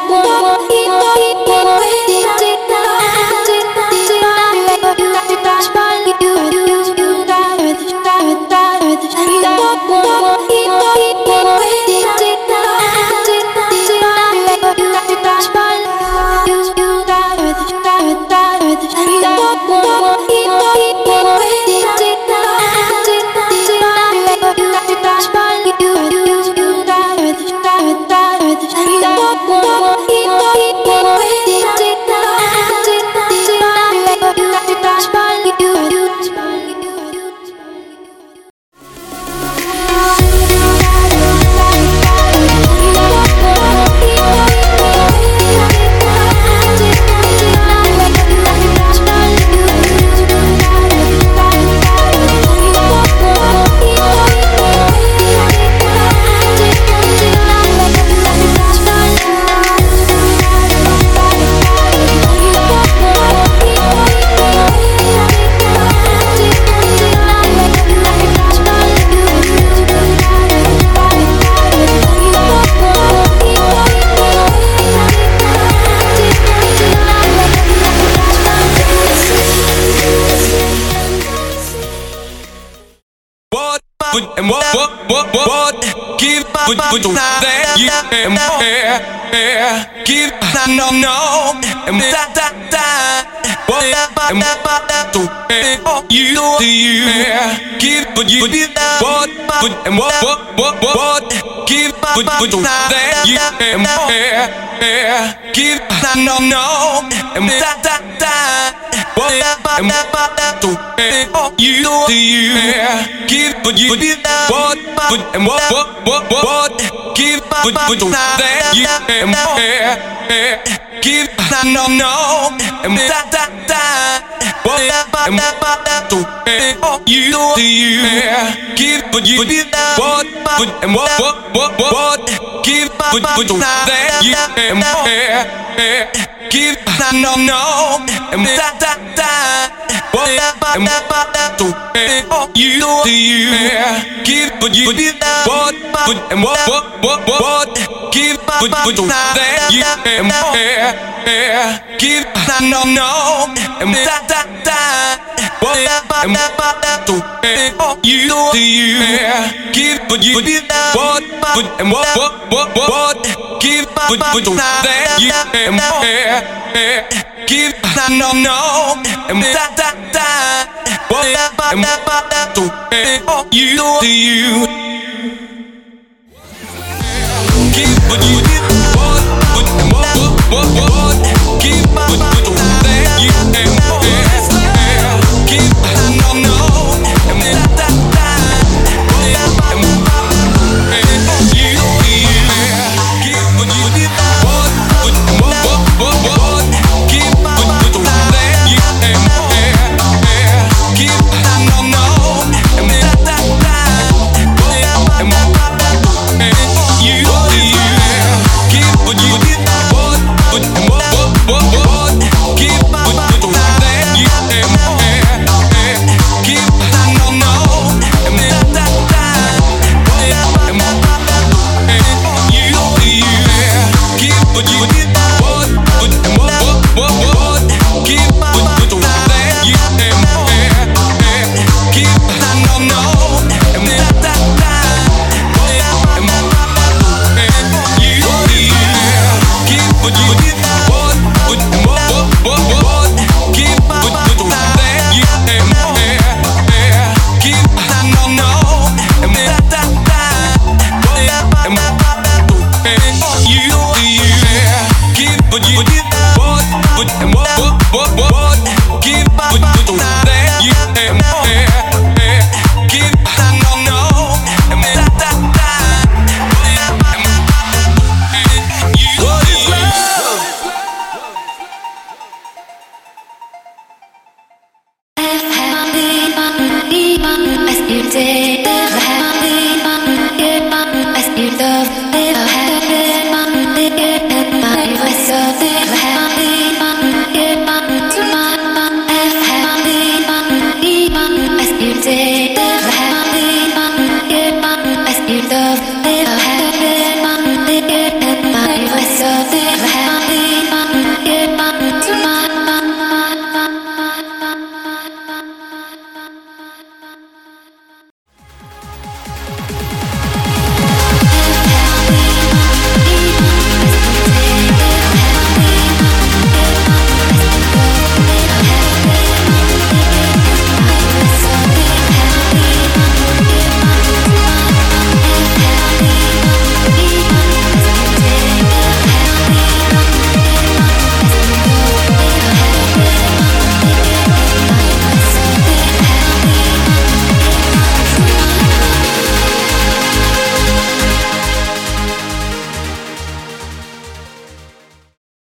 and what give but that you and yeah yeah give no no da da da what and to you to you give but you what but and what what what what give but but that you and yeah yeah give no no and da da da what and to you to you give but you what but and what what what what give but but that you and give no no and da da da what and to you to you give but you what but and what what what what give but but that you and give no no and da da da what and to you to you give but what and what what what what give but but that and yeah give no no and da da to you do you give but you what but and what what what what give but but that you and give no no and that that that what and to you do you give but you but you. day